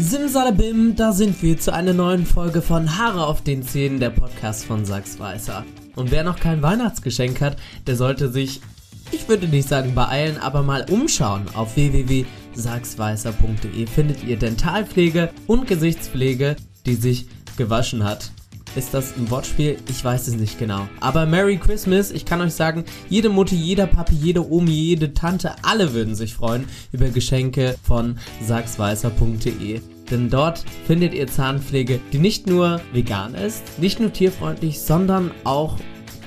Simsalabim, da sind wir zu einer neuen Folge von Haare auf den Zähnen, der Podcast von Sachs Weißer. Und wer noch kein Weihnachtsgeschenk hat, der sollte sich, ich würde nicht sagen beeilen, aber mal umschauen. Auf www.sachsweißer.de findet ihr Dentalpflege und Gesichtspflege, die sich gewaschen hat. Ist das ein Wortspiel? Ich weiß es nicht genau. Aber Merry Christmas, ich kann euch sagen, jede Mutti, jeder Papi, jede Omi, jede Tante, alle würden sich freuen über Geschenke von sachsweißer.de. Denn dort findet ihr Zahnpflege, die nicht nur vegan ist, nicht nur tierfreundlich, sondern auch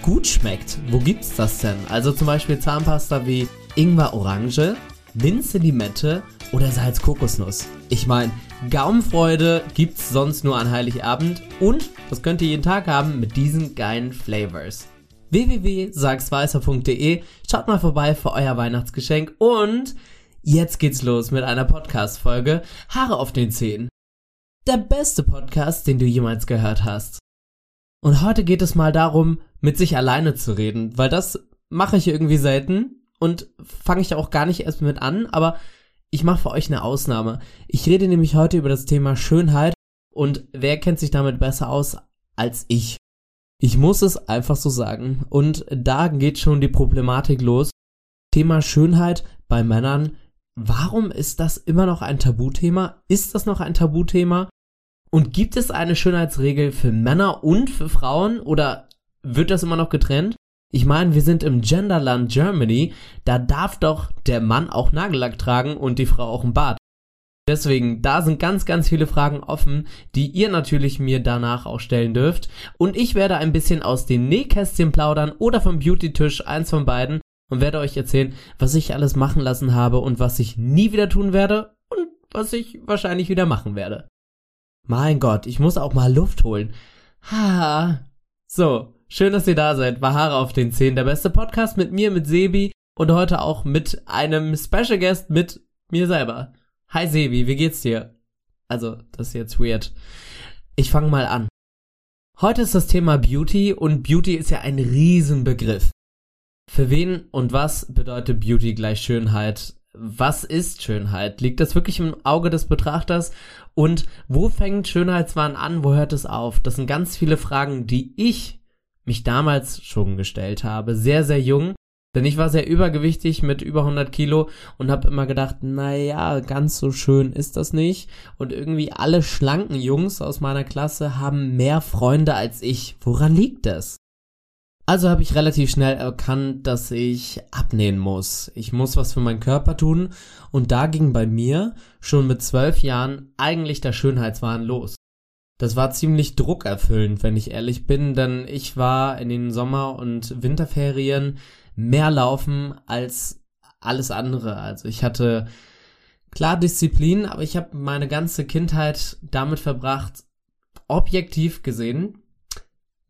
gut schmeckt. Wo gibt's das denn? Also zum Beispiel Zahnpasta wie Ingwer Orange, Minze Limette oder Salz Kokosnuss. Ich meine, Gaumenfreude gibt's sonst nur an Heiligabend und das könnt ihr jeden Tag haben mit diesen geilen Flavors. www.sagsweißer.de Schaut mal vorbei für euer Weihnachtsgeschenk und jetzt geht's los mit einer Podcast-Folge Haare auf den Zähnen. Der beste Podcast, den du jemals gehört hast. Und heute geht es mal darum, mit sich alleine zu reden, weil das mache ich irgendwie selten und fange ich auch gar nicht erst mit an, aber ich mache für euch eine Ausnahme. Ich rede nämlich heute über das Thema Schönheit und wer kennt sich damit besser aus als ich? Ich muss es einfach so sagen. Und da geht schon die Problematik los. Thema Schönheit bei Männern. Warum ist das immer noch ein Tabuthema? Ist das noch ein Tabuthema? Und gibt es eine Schönheitsregel für Männer und für Frauen oder wird das immer noch getrennt? Ich meine, wir sind im Genderland Germany, da darf doch der Mann auch Nagellack tragen und die Frau auch ein Bart. Deswegen, da sind ganz, ganz viele Fragen offen, die ihr natürlich mir danach auch stellen dürft. Und ich werde ein bisschen aus dem Nähkästchen plaudern oder vom Beauty-Tisch, eins von beiden, und werde euch erzählen, was ich alles machen lassen habe und was ich nie wieder tun werde und was ich wahrscheinlich wieder machen werde. Mein Gott, ich muss auch mal Luft holen. Ha. So, Schön, dass ihr da seid. War Haare auf den Zehen. Der beste Podcast mit mir, mit Sebi und heute auch mit einem Special Guest mit mir selber. Hi Sebi, wie geht's dir? Also, das ist jetzt weird. Ich fange mal an. Heute ist das Thema Beauty und Beauty ist ja ein Riesenbegriff. Für wen und was bedeutet Beauty gleich Schönheit? Was ist Schönheit? Liegt das wirklich im Auge des Betrachters? Und wo fängt Schönheitswahn an? Wo hört es auf? Das sind ganz viele Fragen, die ich mich damals schon gestellt habe, sehr, sehr jung. Denn ich war sehr übergewichtig mit über 100 Kilo und habe immer gedacht, naja, ganz so schön ist das nicht. Und irgendwie alle schlanken Jungs aus meiner Klasse haben mehr Freunde als ich. Woran liegt das? Also habe ich relativ schnell erkannt, dass ich abnehmen muss. Ich muss was für meinen Körper tun. Und da ging bei mir schon mit zwölf Jahren eigentlich der Schönheitswahn los das war ziemlich druckerfüllend, wenn ich ehrlich bin, denn ich war in den Sommer- und Winterferien mehr laufen als alles andere. Also ich hatte klar Disziplin, aber ich habe meine ganze Kindheit damit verbracht, objektiv gesehen,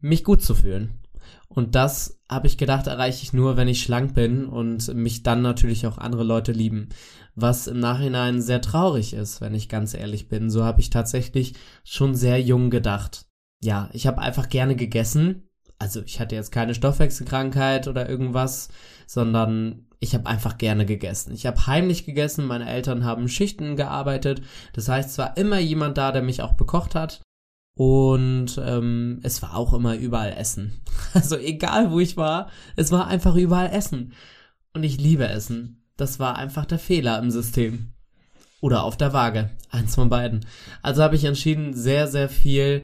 mich gut zu fühlen. Und das habe ich gedacht, erreiche ich nur, wenn ich schlank bin und mich dann natürlich auch andere Leute lieben. Was im Nachhinein sehr traurig ist, wenn ich ganz ehrlich bin. So habe ich tatsächlich schon sehr jung gedacht. Ja, ich habe einfach gerne gegessen. Also ich hatte jetzt keine Stoffwechselkrankheit oder irgendwas, sondern ich habe einfach gerne gegessen. Ich habe heimlich gegessen, meine Eltern haben Schichten gearbeitet. Das heißt, es war immer jemand da, der mich auch bekocht hat. Und ähm, es war auch immer überall Essen. Also egal wo ich war, es war einfach überall Essen. Und ich liebe Essen. Das war einfach der Fehler im System. Oder auf der Waage. Eins von beiden. Also habe ich entschieden, sehr, sehr viel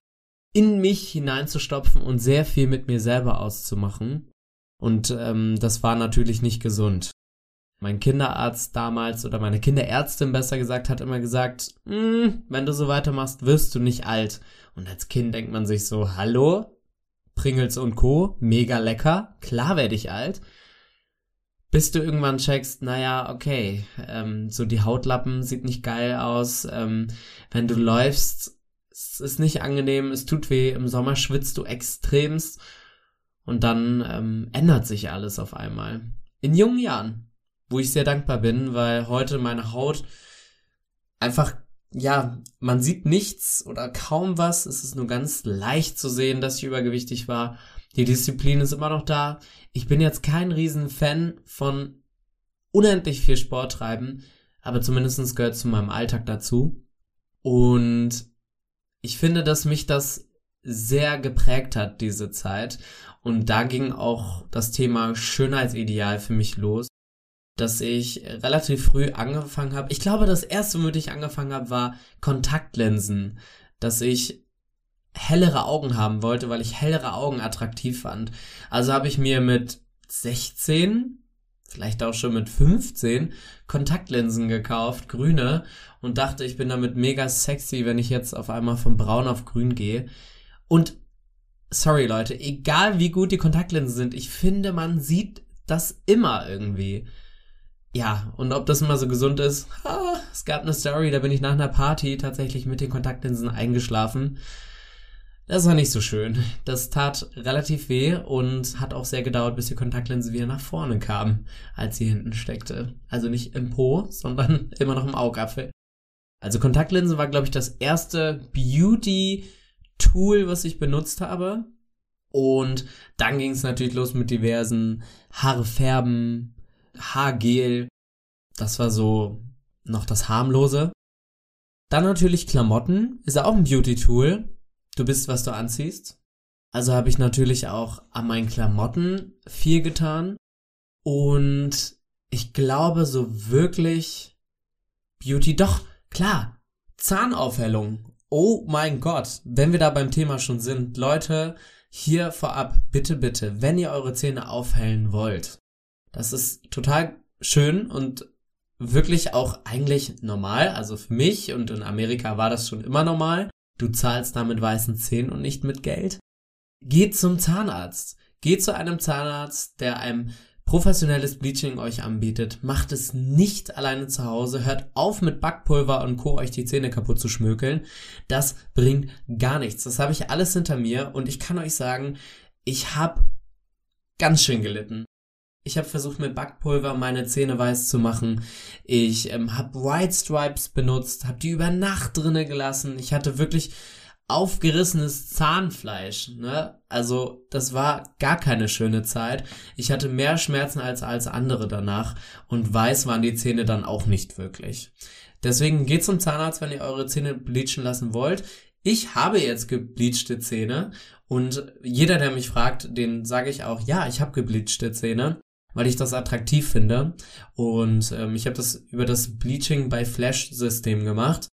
in mich hineinzustopfen und sehr viel mit mir selber auszumachen. Und ähm, das war natürlich nicht gesund. Mein Kinderarzt damals oder meine Kinderärztin besser gesagt hat immer gesagt, hm, wenn du so weitermachst, wirst du nicht alt. Und als Kind denkt man sich so, hallo, Pringles und Co, mega lecker, klar werde ich alt. Bis du irgendwann checkst, naja, okay, ähm, so die Hautlappen sieht nicht geil aus, ähm, wenn du läufst, es ist nicht angenehm, es tut weh, im Sommer schwitzt du extremst und dann ähm, ändert sich alles auf einmal. In jungen Jahren, wo ich sehr dankbar bin, weil heute meine Haut einfach ja, man sieht nichts oder kaum was. Es ist nur ganz leicht zu sehen, dass ich übergewichtig war. Die Disziplin ist immer noch da. Ich bin jetzt kein Riesenfan von unendlich viel Sport treiben, aber zumindestens gehört zu meinem Alltag dazu. Und ich finde, dass mich das sehr geprägt hat, diese Zeit. Und da ging auch das Thema Schönheitsideal für mich los, dass ich relativ früh angefangen habe. Ich glaube, das erste, womit ich angefangen habe, war Kontaktlinsen. Dass ich hellere Augen haben wollte, weil ich hellere Augen attraktiv fand. Also habe ich mir mit 16, vielleicht auch schon mit 15, Kontaktlinsen gekauft, grüne, und dachte, ich bin damit mega sexy, wenn ich jetzt auf einmal von braun auf grün gehe. Und sorry Leute, egal wie gut die Kontaktlinsen sind, ich finde, man sieht das immer irgendwie. Ja, und ob das immer so gesund ist, ah, es gab eine Story, da bin ich nach einer Party tatsächlich mit den Kontaktlinsen eingeschlafen. Das war nicht so schön. Das tat relativ weh und hat auch sehr gedauert, bis die Kontaktlinse wieder nach vorne kam, als sie hinten steckte. Also nicht im Po, sondern immer noch im Augapfel. Also Kontaktlinsen war, glaube ich, das erste Beauty-Tool, was ich benutzt habe. Und dann ging es natürlich los mit diversen Haarfärben, Haargel. Das war so noch das harmlose. Dann natürlich Klamotten, ist ja auch ein Beauty-Tool. Du bist, was du anziehst. Also habe ich natürlich auch an meinen Klamotten viel getan. Und ich glaube so wirklich Beauty, doch, klar, Zahnaufhellung. Oh mein Gott, wenn wir da beim Thema schon sind, Leute, hier vorab, bitte, bitte, wenn ihr eure Zähne aufhellen wollt, das ist total schön und wirklich auch eigentlich normal. Also für mich und in Amerika war das schon immer normal. Du zahlst da mit weißen Zähnen und nicht mit Geld. Geht zum Zahnarzt. Geht zu einem Zahnarzt, der einem professionelles Bleaching euch anbietet. Macht es nicht alleine zu Hause. Hört auf mit Backpulver und Co. euch die Zähne kaputt zu schmökeln. Das bringt gar nichts. Das habe ich alles hinter mir und ich kann euch sagen, ich habe ganz schön gelitten. Ich habe versucht mit Backpulver meine Zähne weiß zu machen. Ich ähm, habe White Stripes benutzt, habe die über Nacht drinne gelassen. Ich hatte wirklich aufgerissenes Zahnfleisch. Ne? Also das war gar keine schöne Zeit. Ich hatte mehr Schmerzen als als andere danach und weiß waren die Zähne dann auch nicht wirklich. Deswegen geht zum Zahnarzt, wenn ihr eure Zähne bleachen lassen wollt. Ich habe jetzt gebleachte Zähne und jeder, der mich fragt, den sage ich auch, ja, ich habe gebleachte Zähne weil ich das attraktiv finde. Und ähm, ich habe das über das Bleaching by Flash System gemacht.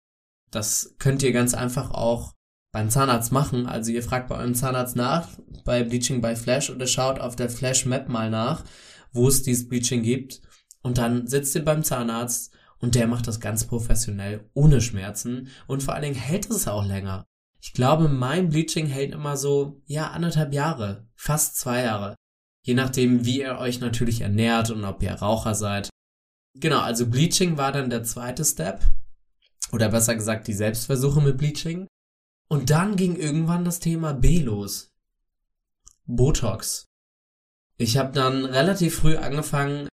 Das könnt ihr ganz einfach auch beim Zahnarzt machen. Also ihr fragt bei eurem Zahnarzt nach, bei Bleaching by Flash oder schaut auf der Flash Map mal nach, wo es dieses Bleaching gibt. Und dann sitzt ihr beim Zahnarzt und der macht das ganz professionell, ohne Schmerzen. Und vor allen Dingen hält es auch länger. Ich glaube, mein Bleaching hält immer so, ja, anderthalb Jahre, fast zwei Jahre. Je nachdem, wie ihr euch natürlich ernährt und ob ihr Raucher seid. Genau, also Bleaching war dann der zweite Step. Oder besser gesagt, die Selbstversuche mit Bleaching. Und dann ging irgendwann das Thema B los. Botox. Ich habe dann relativ früh angefangen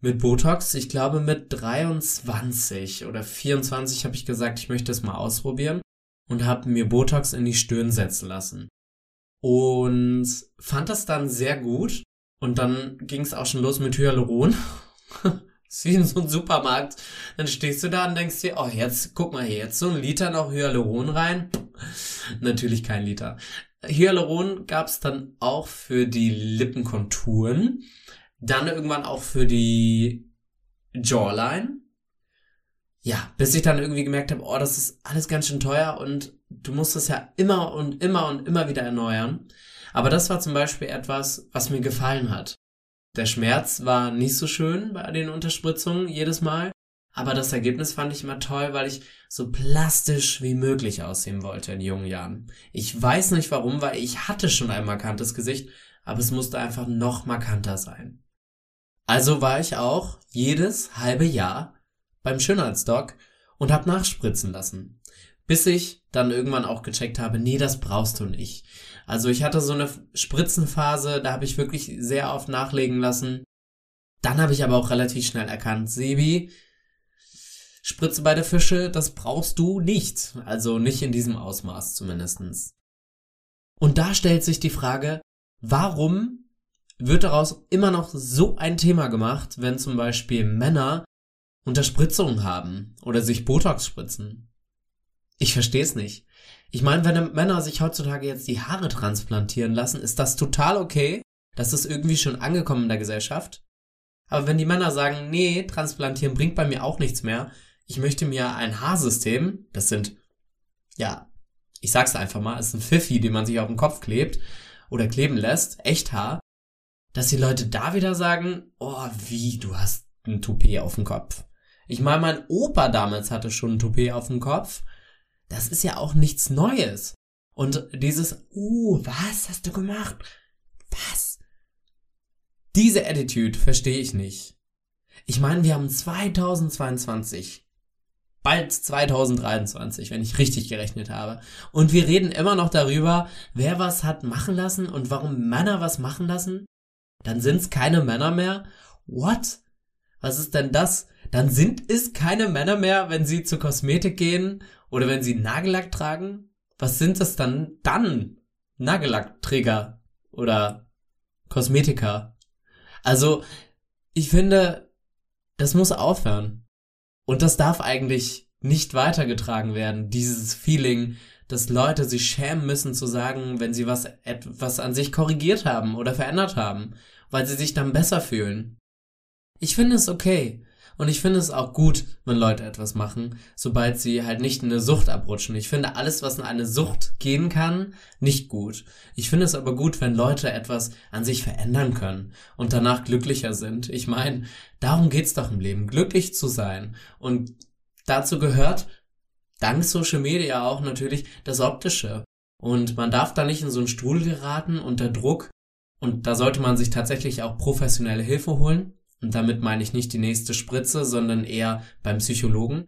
mit Botox. Ich glaube mit 23 oder 24 habe ich gesagt, ich möchte es mal ausprobieren und habe mir Botox in die Stirn setzen lassen und fand das dann sehr gut. Und dann ging es auch schon los mit Hyaluron. ist wie in so einem Supermarkt. Dann stehst du da und denkst dir, oh, jetzt, guck mal hier, jetzt so ein Liter noch Hyaluron rein. Natürlich kein Liter. Hyaluron gab es dann auch für die Lippenkonturen. Dann irgendwann auch für die Jawline. Ja, bis ich dann irgendwie gemerkt habe, oh, das ist alles ganz schön teuer und du musst es ja immer und immer und immer wieder erneuern. Aber das war zum Beispiel etwas, was mir gefallen hat. Der Schmerz war nicht so schön bei den Unterspritzungen jedes Mal, aber das Ergebnis fand ich immer toll, weil ich so plastisch wie möglich aussehen wollte in jungen Jahren. Ich weiß nicht warum, weil ich hatte schon ein markantes Gesicht, aber es musste einfach noch markanter sein. Also war ich auch jedes halbe Jahr beim Schönheitsdoc und hab nachspritzen lassen. Bis ich dann irgendwann auch gecheckt habe, nee, das brauchst du nicht. Also ich hatte so eine Spritzenphase, da habe ich wirklich sehr oft nachlegen lassen. Dann habe ich aber auch relativ schnell erkannt, Sebi, Spritze bei der Fische, das brauchst du nicht. Also nicht in diesem Ausmaß zumindestens. Und da stellt sich die Frage, warum wird daraus immer noch so ein Thema gemacht, wenn zum Beispiel Männer Unterspritzungen haben oder sich Botox spritzen? Ich verstehe es nicht. Ich meine, wenn Männer sich heutzutage jetzt die Haare transplantieren lassen, ist das total okay. Das ist irgendwie schon angekommen in der Gesellschaft. Aber wenn die Männer sagen, nee, transplantieren bringt bei mir auch nichts mehr, ich möchte mir ein Haarsystem, das sind, ja, ich sag's einfach mal, es ist ein Pfiffi, den man sich auf den Kopf klebt oder kleben lässt, echt Haar, dass die Leute da wieder sagen, oh, wie, du hast ein Toupet auf dem Kopf. Ich meine, mein Opa damals hatte schon ein Toupet auf dem Kopf. Das ist ja auch nichts Neues. Und dieses, uh, was hast du gemacht? Was? Diese Attitude verstehe ich nicht. Ich meine, wir haben 2022 bald 2023, wenn ich richtig gerechnet habe. Und wir reden immer noch darüber, wer was hat machen lassen und warum Männer was machen lassen. Dann sind es keine Männer mehr. What? Was ist denn das? Dann sind es keine Männer mehr, wenn sie zur Kosmetik gehen oder wenn sie Nagellack tragen? Was sind das dann dann? Nagellackträger oder Kosmetiker. Also, ich finde, das muss aufhören. Und das darf eigentlich nicht weitergetragen werden, dieses Feeling, dass Leute sich schämen müssen zu sagen, wenn sie was, etwas an sich korrigiert haben oder verändert haben, weil sie sich dann besser fühlen. Ich finde es okay. Und ich finde es auch gut, wenn Leute etwas machen, sobald sie halt nicht in eine Sucht abrutschen. Ich finde alles, was in eine Sucht gehen kann, nicht gut. Ich finde es aber gut, wenn Leute etwas an sich verändern können und danach glücklicher sind. Ich meine, darum geht's doch im Leben, glücklich zu sein. Und dazu gehört, dank Social Media auch natürlich, das Optische. Und man darf da nicht in so einen Stuhl geraten unter Druck. Und da sollte man sich tatsächlich auch professionelle Hilfe holen. Und damit meine ich nicht die nächste Spritze, sondern eher beim Psychologen.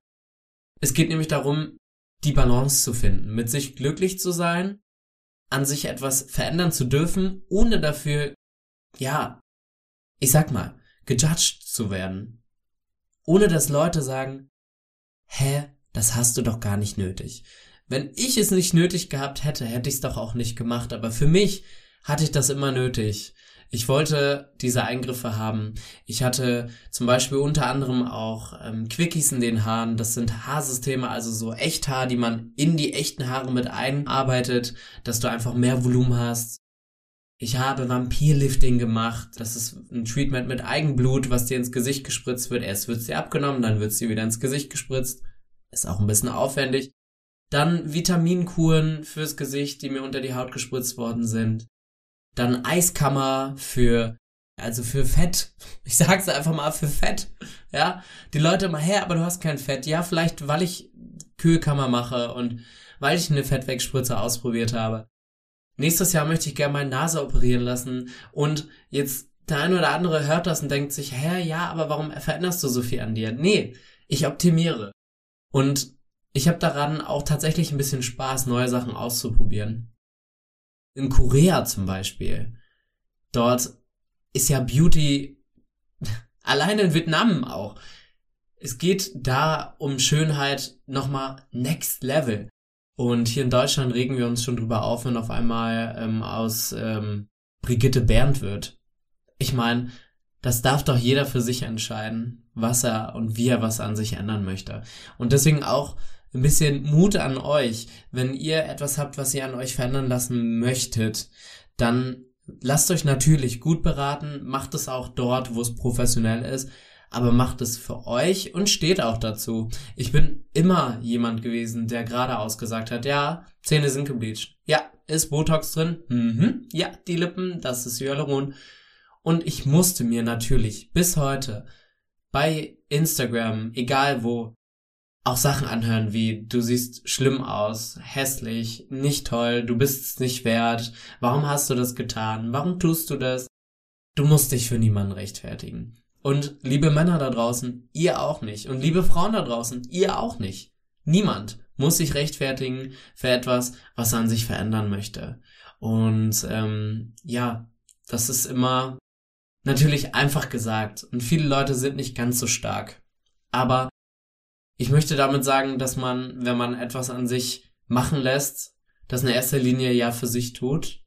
Es geht nämlich darum, die Balance zu finden, mit sich glücklich zu sein, an sich etwas verändern zu dürfen, ohne dafür, ja, ich sag mal, gejudged zu werden. Ohne dass Leute sagen, hä, das hast du doch gar nicht nötig. Wenn ich es nicht nötig gehabt hätte, hätte ich es doch auch nicht gemacht, aber für mich hatte ich das immer nötig. Ich wollte diese Eingriffe haben. Ich hatte zum Beispiel unter anderem auch ähm, Quickies in den Haaren. Das sind Haarsysteme, also so Echthaar, die man in die echten Haare mit einarbeitet, dass du einfach mehr Volumen hast. Ich habe Vampirlifting gemacht. Das ist ein Treatment mit Eigenblut, was dir ins Gesicht gespritzt wird. Erst wird sie abgenommen, dann wird sie wieder ins Gesicht gespritzt. Ist auch ein bisschen aufwendig. Dann Vitaminkuren fürs Gesicht, die mir unter die Haut gespritzt worden sind. Dann Eiskammer für, also für Fett. Ich sag's einfach mal für Fett. Ja, die Leute immer, hä, aber du hast kein Fett. Ja, vielleicht, weil ich Kühlkammer mache und weil ich eine Fettwegspritze ausprobiert habe. Nächstes Jahr möchte ich gerne meine Nase operieren lassen und jetzt der eine oder andere hört das und denkt sich, hä, ja, aber warum veränderst du so viel an dir? Nee, ich optimiere. Und ich habe daran auch tatsächlich ein bisschen Spaß, neue Sachen auszuprobieren in Korea zum Beispiel, dort ist ja Beauty alleine in Vietnam auch. Es geht da um Schönheit nochmal next level. Und hier in Deutschland regen wir uns schon drüber auf, wenn auf einmal ähm, aus ähm, Brigitte Berndt wird. Ich meine, das darf doch jeder für sich entscheiden, was er und wie er was an sich ändern möchte. Und deswegen auch ein bisschen Mut an euch. Wenn ihr etwas habt, was ihr an euch verändern lassen möchtet, dann lasst euch natürlich gut beraten, macht es auch dort, wo es professionell ist, aber macht es für euch und steht auch dazu. Ich bin immer jemand gewesen, der geradeaus gesagt hat, ja, Zähne sind gebleached. Ja, ist Botox drin? Mhm. Ja, die Lippen, das ist Hyaluron. Und ich musste mir natürlich bis heute bei Instagram, egal wo, auch Sachen anhören wie du siehst schlimm aus, hässlich, nicht toll, du bist es nicht wert, warum hast du das getan, warum tust du das? Du musst dich für niemanden rechtfertigen. Und liebe Männer da draußen, ihr auch nicht. Und liebe Frauen da draußen, ihr auch nicht. Niemand muss sich rechtfertigen für etwas, was er an sich verändern möchte. Und ähm, ja, das ist immer natürlich einfach gesagt. Und viele Leute sind nicht ganz so stark. Aber ich möchte damit sagen, dass man, wenn man etwas an sich machen lässt, das in erster Linie ja für sich tut.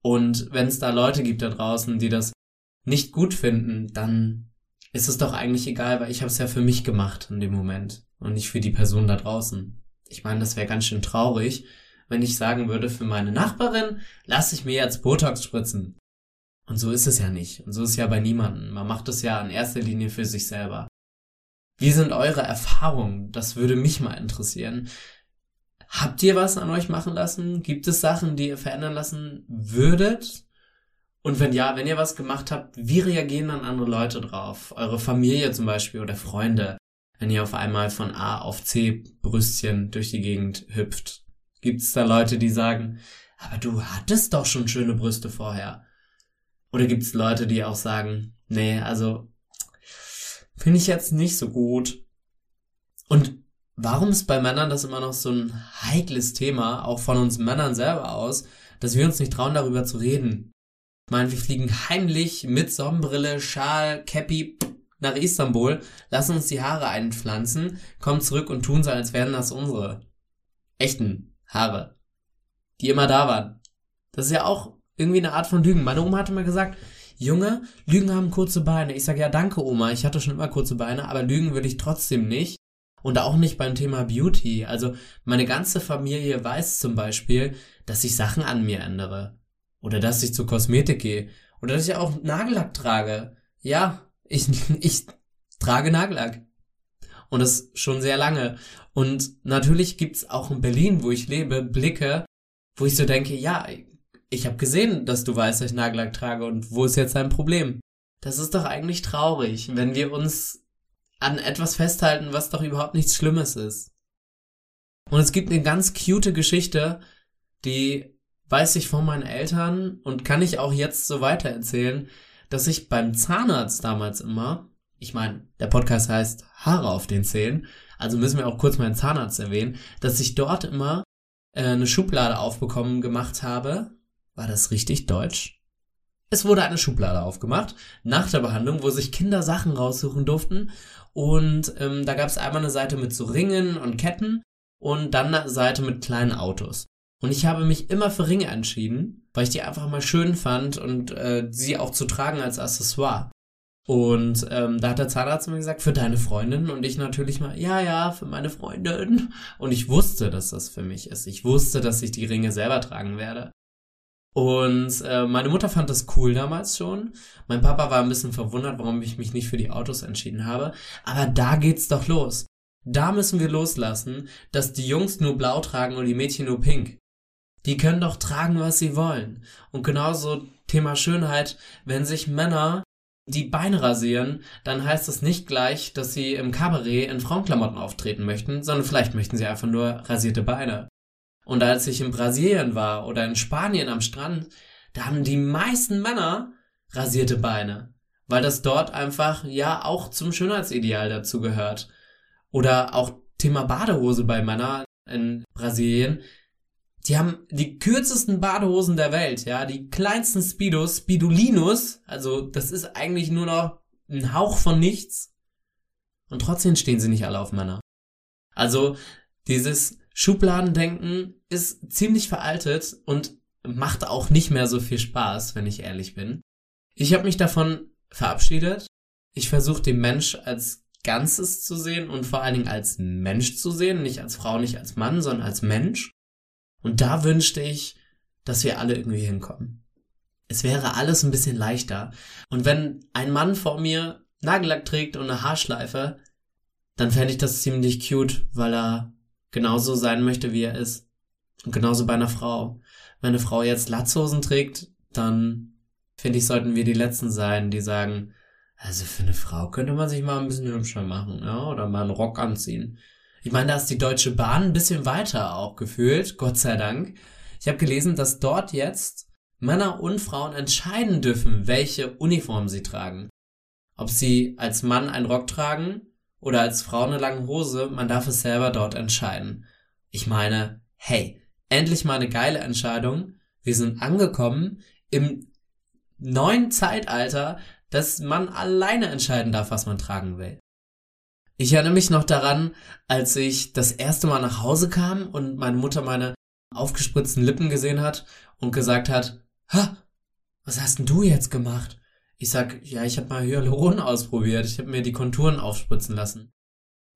Und wenn es da Leute gibt da draußen, die das nicht gut finden, dann ist es doch eigentlich egal, weil ich habe es ja für mich gemacht in dem Moment und nicht für die Person da draußen. Ich meine, das wäre ganz schön traurig, wenn ich sagen würde, für meine Nachbarin lasse ich mir jetzt Botox spritzen. Und so ist es ja nicht. Und so ist es ja bei niemandem. Man macht es ja in erster Linie für sich selber. Wie sind eure Erfahrungen? Das würde mich mal interessieren. Habt ihr was an euch machen lassen? Gibt es Sachen, die ihr verändern lassen würdet? Und wenn ja, wenn ihr was gemacht habt, wie reagieren dann andere Leute drauf? Eure Familie zum Beispiel oder Freunde, wenn ihr auf einmal von A auf C Brüstchen durch die Gegend hüpft. Gibt es da Leute, die sagen, aber du hattest doch schon schöne Brüste vorher? Oder gibt es Leute, die auch sagen, nee, also finde ich jetzt nicht so gut. Und warum ist bei Männern das immer noch so ein heikles Thema, auch von uns Männern selber aus, dass wir uns nicht trauen, darüber zu reden? Ich meine, wir fliegen heimlich mit Sonnenbrille, Schal, Cappy nach Istanbul, lassen uns die Haare einpflanzen, kommen zurück und tun so, als wären das unsere echten Haare, die immer da waren. Das ist ja auch irgendwie eine Art von Lügen. Meine Oma hatte mal gesagt, Junge, Lügen haben kurze Beine. Ich sage ja, danke Oma, ich hatte schon immer kurze Beine, aber Lügen würde ich trotzdem nicht. Und auch nicht beim Thema Beauty. Also meine ganze Familie weiß zum Beispiel, dass ich Sachen an mir ändere. Oder dass ich zur Kosmetik gehe. Oder dass ich auch Nagellack trage. Ja, ich, ich trage Nagellack. Und das schon sehr lange. Und natürlich gibt's auch in Berlin, wo ich lebe, Blicke, wo ich so denke, ja, ich habe gesehen, dass du weißt, dass ich Nagellack trage und wo ist jetzt dein Problem? Das ist doch eigentlich traurig, wenn wir uns an etwas festhalten, was doch überhaupt nichts Schlimmes ist. Und es gibt eine ganz cute Geschichte, die weiß ich von meinen Eltern und kann ich auch jetzt so weitererzählen, dass ich beim Zahnarzt damals immer, ich meine, der Podcast heißt Haare auf den Zähnen, also müssen wir auch kurz meinen Zahnarzt erwähnen, dass ich dort immer äh, eine Schublade aufbekommen gemacht habe, war das richtig deutsch? Es wurde eine Schublade aufgemacht nach der Behandlung, wo sich Kinder Sachen raussuchen durften. Und ähm, da gab es einmal eine Seite mit so Ringen und Ketten und dann eine Seite mit kleinen Autos. Und ich habe mich immer für Ringe entschieden, weil ich die einfach mal schön fand und äh, sie auch zu tragen als Accessoire. Und ähm, da hat der Zahnarzt mir gesagt, für deine Freundin. Und ich natürlich mal, ja, ja, für meine Freundin. Und ich wusste, dass das für mich ist. Ich wusste, dass ich die Ringe selber tragen werde. Und äh, meine Mutter fand das cool damals schon. Mein Papa war ein bisschen verwundert, warum ich mich nicht für die Autos entschieden habe. Aber da geht's doch los. Da müssen wir loslassen, dass die Jungs nur blau tragen und die Mädchen nur pink. Die können doch tragen, was sie wollen. Und genauso Thema Schönheit, wenn sich Männer die Beine rasieren, dann heißt das nicht gleich, dass sie im Kabarett in Frauenklamotten auftreten möchten, sondern vielleicht möchten sie einfach nur rasierte Beine. Und als ich in Brasilien war oder in Spanien am Strand, da haben die meisten Männer rasierte Beine, weil das dort einfach ja auch zum Schönheitsideal dazu gehört. Oder auch Thema Badehose bei Männern in Brasilien. Die haben die kürzesten Badehosen der Welt, ja, die kleinsten Speedos, Speedulinus, also das ist eigentlich nur noch ein Hauch von nichts. Und trotzdem stehen sie nicht alle auf Männer. Also dieses Schubladendenken ist ziemlich veraltet und macht auch nicht mehr so viel Spaß, wenn ich ehrlich bin. Ich habe mich davon verabschiedet. Ich versuche den Mensch als Ganzes zu sehen und vor allen Dingen als Mensch zu sehen, nicht als Frau, nicht als Mann, sondern als Mensch. Und da wünschte ich, dass wir alle irgendwie hinkommen. Es wäre alles ein bisschen leichter. Und wenn ein Mann vor mir Nagellack trägt und eine Haarschleife, dann fände ich das ziemlich cute, weil er genauso sein möchte, wie er ist. Und genauso bei einer Frau. Wenn eine Frau jetzt Latzhosen trägt, dann finde ich, sollten wir die Letzten sein, die sagen, also für eine Frau könnte man sich mal ein bisschen hübscher machen, ja, oder mal einen Rock anziehen. Ich meine, da ist die Deutsche Bahn ein bisschen weiter auch gefühlt, Gott sei Dank. Ich habe gelesen, dass dort jetzt Männer und Frauen entscheiden dürfen, welche Uniform sie tragen. Ob sie als Mann einen Rock tragen oder als Frau eine lange Hose, man darf es selber dort entscheiden. Ich meine, hey, endlich mal eine geile Entscheidung. Wir sind angekommen im neuen Zeitalter, dass man alleine entscheiden darf, was man tragen will. Ich erinnere mich noch daran, als ich das erste Mal nach Hause kam und meine Mutter meine aufgespritzten Lippen gesehen hat und gesagt hat, ha, was hast denn du jetzt gemacht? Ich sag, ja, ich habe mal Hyaluron ausprobiert. Ich habe mir die Konturen aufspritzen lassen.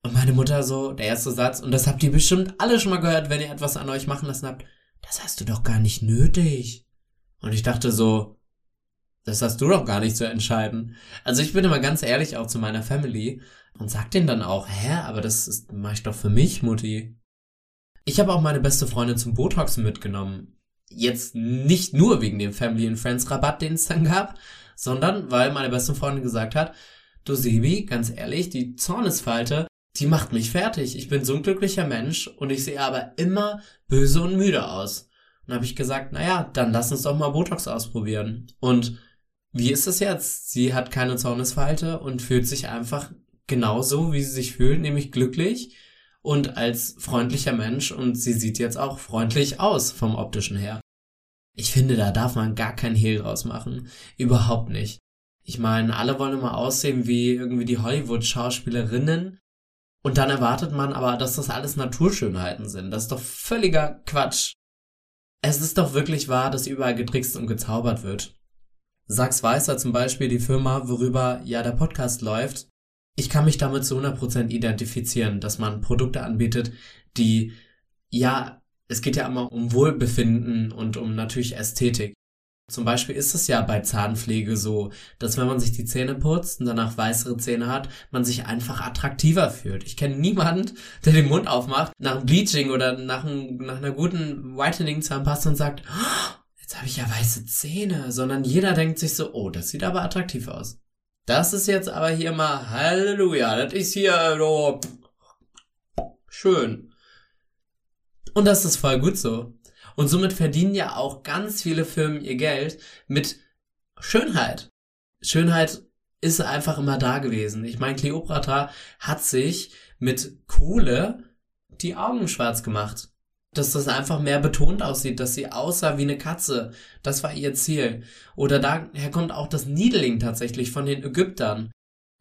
Und meine Mutter so, der erste Satz, und das habt ihr bestimmt alle schon mal gehört, wenn ihr etwas an euch machen lassen habt, das hast du doch gar nicht nötig. Und ich dachte so, das hast du doch gar nicht zu entscheiden. Also ich bin immer ganz ehrlich auch zu meiner Family und sag denen dann auch, hä, aber das ist, mach ich doch für mich, Mutti. Ich habe auch meine beste Freundin zum Botoxen mitgenommen. Jetzt nicht nur wegen dem Family and Friends Rabatt, den es dann gab, sondern weil meine beste Freundin gesagt hat, du Sebi, ganz ehrlich, die Zornesfalte, die macht mich fertig. Ich bin so ein glücklicher Mensch und ich sehe aber immer böse und müde aus. Und habe ich gesagt, naja, dann lass uns doch mal Botox ausprobieren. Und wie ist es jetzt? Sie hat keine Zornesfalte und fühlt sich einfach genauso, wie sie sich fühlt, nämlich glücklich und als freundlicher Mensch und sie sieht jetzt auch freundlich aus vom optischen her. Ich finde, da darf man gar kein Hehl draus machen. Überhaupt nicht. Ich meine, alle wollen immer aussehen wie irgendwie die Hollywood-Schauspielerinnen. Und dann erwartet man aber, dass das alles Naturschönheiten sind. Das ist doch völliger Quatsch. Es ist doch wirklich wahr, dass überall getrickst und gezaubert wird. Sachs Weißer zum Beispiel, die Firma, worüber ja der Podcast läuft, ich kann mich damit zu 100% identifizieren, dass man Produkte anbietet, die, ja, es geht ja immer um Wohlbefinden und um natürlich Ästhetik. Zum Beispiel ist es ja bei Zahnpflege so, dass wenn man sich die Zähne putzt und danach weißere Zähne hat, man sich einfach attraktiver fühlt. Ich kenne niemanden, der den Mund aufmacht nach einem Bleaching oder nach, einem, nach einer guten Whitening-Zahnpasta und sagt, oh, jetzt habe ich ja weiße Zähne, sondern jeder denkt sich so, oh, das sieht aber attraktiv aus. Das ist jetzt aber hier mal Halleluja. Das ist hier so schön. Und das ist voll gut so. Und somit verdienen ja auch ganz viele Firmen ihr Geld mit Schönheit. Schönheit ist einfach immer da gewesen. Ich meine, Cleopatra hat sich mit Kohle die Augen schwarz gemacht dass das einfach mehr betont aussieht, dass sie aussah wie eine Katze. Das war ihr Ziel. Oder daher kommt auch das Needling tatsächlich von den Ägyptern.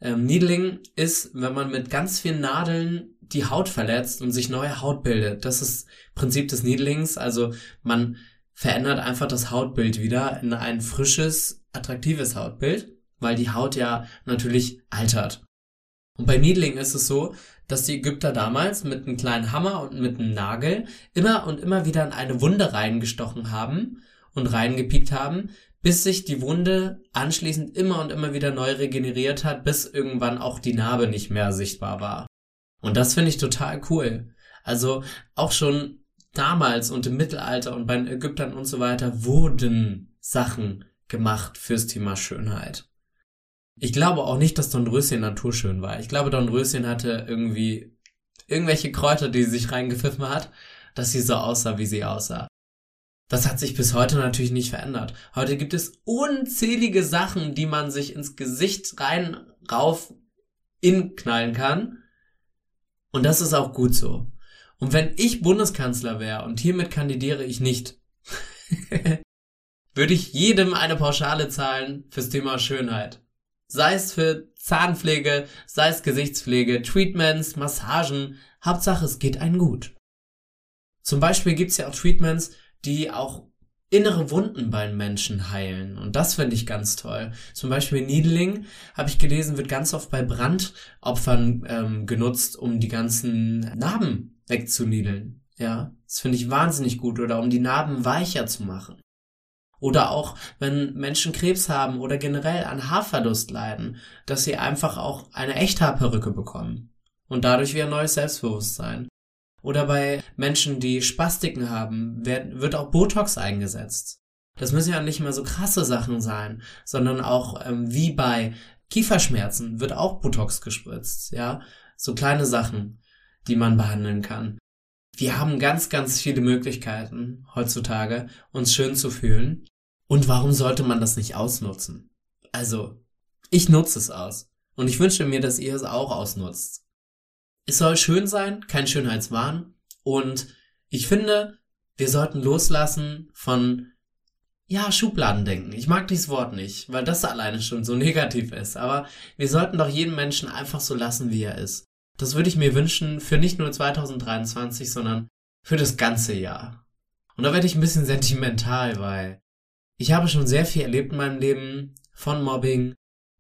Ähm, Needling ist, wenn man mit ganz vielen Nadeln die Haut verletzt und sich neue Haut bildet. Das ist Prinzip des Needlings. Also man verändert einfach das Hautbild wieder in ein frisches, attraktives Hautbild, weil die Haut ja natürlich altert. Und bei Needling ist es so, dass die Ägypter damals mit einem kleinen Hammer und mit einem Nagel immer und immer wieder in eine Wunde reingestochen haben und reingepiekt haben, bis sich die Wunde anschließend immer und immer wieder neu regeneriert hat, bis irgendwann auch die Narbe nicht mehr sichtbar war. Und das finde ich total cool. Also auch schon damals und im Mittelalter und bei den Ägyptern und so weiter wurden Sachen gemacht fürs Thema Schönheit. Ich glaube auch nicht, dass Dornröschen naturschön war. Ich glaube, Dornröschen hatte irgendwie irgendwelche Kräuter, die sie sich reingepfiffen hat, dass sie so aussah, wie sie aussah. Das hat sich bis heute natürlich nicht verändert. Heute gibt es unzählige Sachen, die man sich ins Gesicht rein rauf in knallen kann. Und das ist auch gut so. Und wenn ich Bundeskanzler wäre und hiermit kandidiere ich nicht, würde ich jedem eine Pauschale zahlen fürs Thema Schönheit. Sei es für Zahnpflege, sei es Gesichtspflege, Treatments, Massagen. Hauptsache, es geht einem gut. Zum Beispiel gibt's ja auch Treatments, die auch innere Wunden beim Menschen heilen. Und das finde ich ganz toll. Zum Beispiel Needling, habe ich gelesen, wird ganz oft bei Brandopfern ähm, genutzt, um die ganzen Narben wegzuniedeln. Ja, das finde ich wahnsinnig gut. Oder um die Narben weicher zu machen. Oder auch, wenn Menschen Krebs haben oder generell an Haarverlust leiden, dass sie einfach auch eine Echthaarperücke bekommen. Und dadurch wieder neues Selbstbewusstsein. Oder bei Menschen, die Spastiken haben, wird, auch Botox eingesetzt. Das müssen ja nicht mehr so krasse Sachen sein, sondern auch ähm, wie bei Kieferschmerzen wird auch Botox gespritzt, ja. So kleine Sachen, die man behandeln kann. Wir haben ganz, ganz viele Möglichkeiten heutzutage, uns schön zu fühlen. Und warum sollte man das nicht ausnutzen? Also, ich nutze es aus. Und ich wünsche mir, dass ihr es auch ausnutzt. Es soll schön sein, kein Schönheitswahn. Und ich finde, wir sollten loslassen von, ja, Schubladendenken. Ich mag dieses Wort nicht, weil das alleine schon so negativ ist. Aber wir sollten doch jeden Menschen einfach so lassen, wie er ist. Das würde ich mir wünschen für nicht nur 2023, sondern für das ganze Jahr. Und da werde ich ein bisschen sentimental, weil ich habe schon sehr viel erlebt in meinem Leben, von Mobbing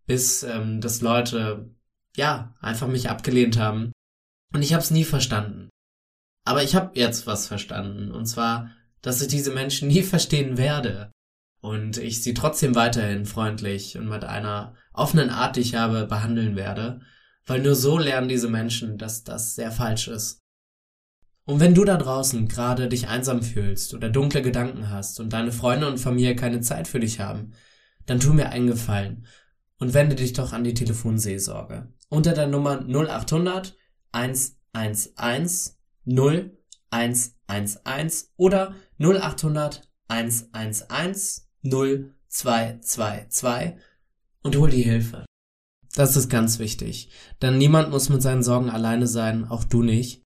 bis, ähm, dass Leute, ja, einfach mich abgelehnt haben. Und ich habe es nie verstanden. Aber ich habe jetzt was verstanden. Und zwar, dass ich diese Menschen nie verstehen werde. Und ich sie trotzdem weiterhin freundlich und mit einer offenen Art, die ich habe, behandeln werde. Weil nur so lernen diese Menschen, dass das sehr falsch ist. Und wenn du da draußen gerade dich einsam fühlst oder dunkle Gedanken hast und deine Freunde und Familie keine Zeit für dich haben, dann tu mir einen Gefallen und wende dich doch an die Telefonseelsorge. Unter der Nummer 0800 111 0111 oder 0800 111 0222 und hol die Hilfe. Das ist ganz wichtig, denn niemand muss mit seinen Sorgen alleine sein, auch du nicht.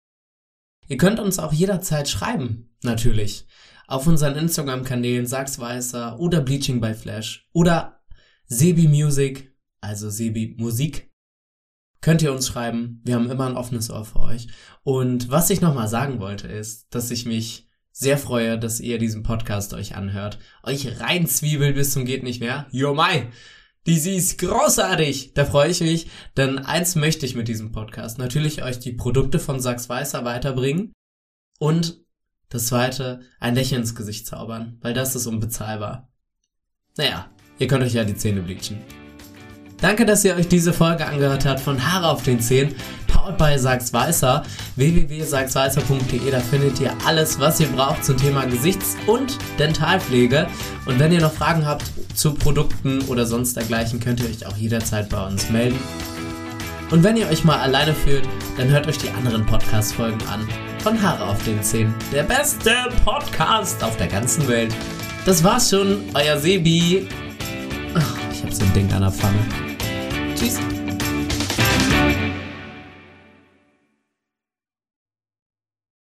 Ihr könnt uns auch jederzeit schreiben, natürlich. Auf unseren Instagram-Kanälen Sachsweißer oder Bleaching by Flash oder Sebi Music, also Sebi Musik. Könnt ihr uns schreiben. Wir haben immer ein offenes Ohr für euch. Und was ich nochmal sagen wollte ist, dass ich mich sehr freue, dass ihr diesen Podcast euch anhört. Euch reinzwiebelt bis zum geht nicht mehr. Yo mai! Die sie ist großartig. Da freue ich mich, denn eins möchte ich mit diesem Podcast. Natürlich euch die Produkte von Sachs Weißer weiterbringen und das zweite, ein Lächeln ins Gesicht zaubern, weil das ist unbezahlbar. Naja, ihr könnt euch ja die Zähne bleachen. Danke, dass ihr euch diese Folge angehört habt von Haare auf den Zähnen, powered by Sachs Weißer. www.sachsweißer.de, da findet ihr alles, was ihr braucht zum Thema Gesichts- und Dentalpflege. Und wenn ihr noch Fragen habt zu Produkten oder sonst dergleichen, könnt ihr euch auch jederzeit bei uns melden. Und wenn ihr euch mal alleine fühlt, dann hört euch die anderen Podcast-Folgen an. Von Haare auf den Zähnen. Der beste Podcast auf der ganzen Welt. Das war's schon, euer Sebi. Ach, ich hab so ein Ding an der Pfanne. Tschüss.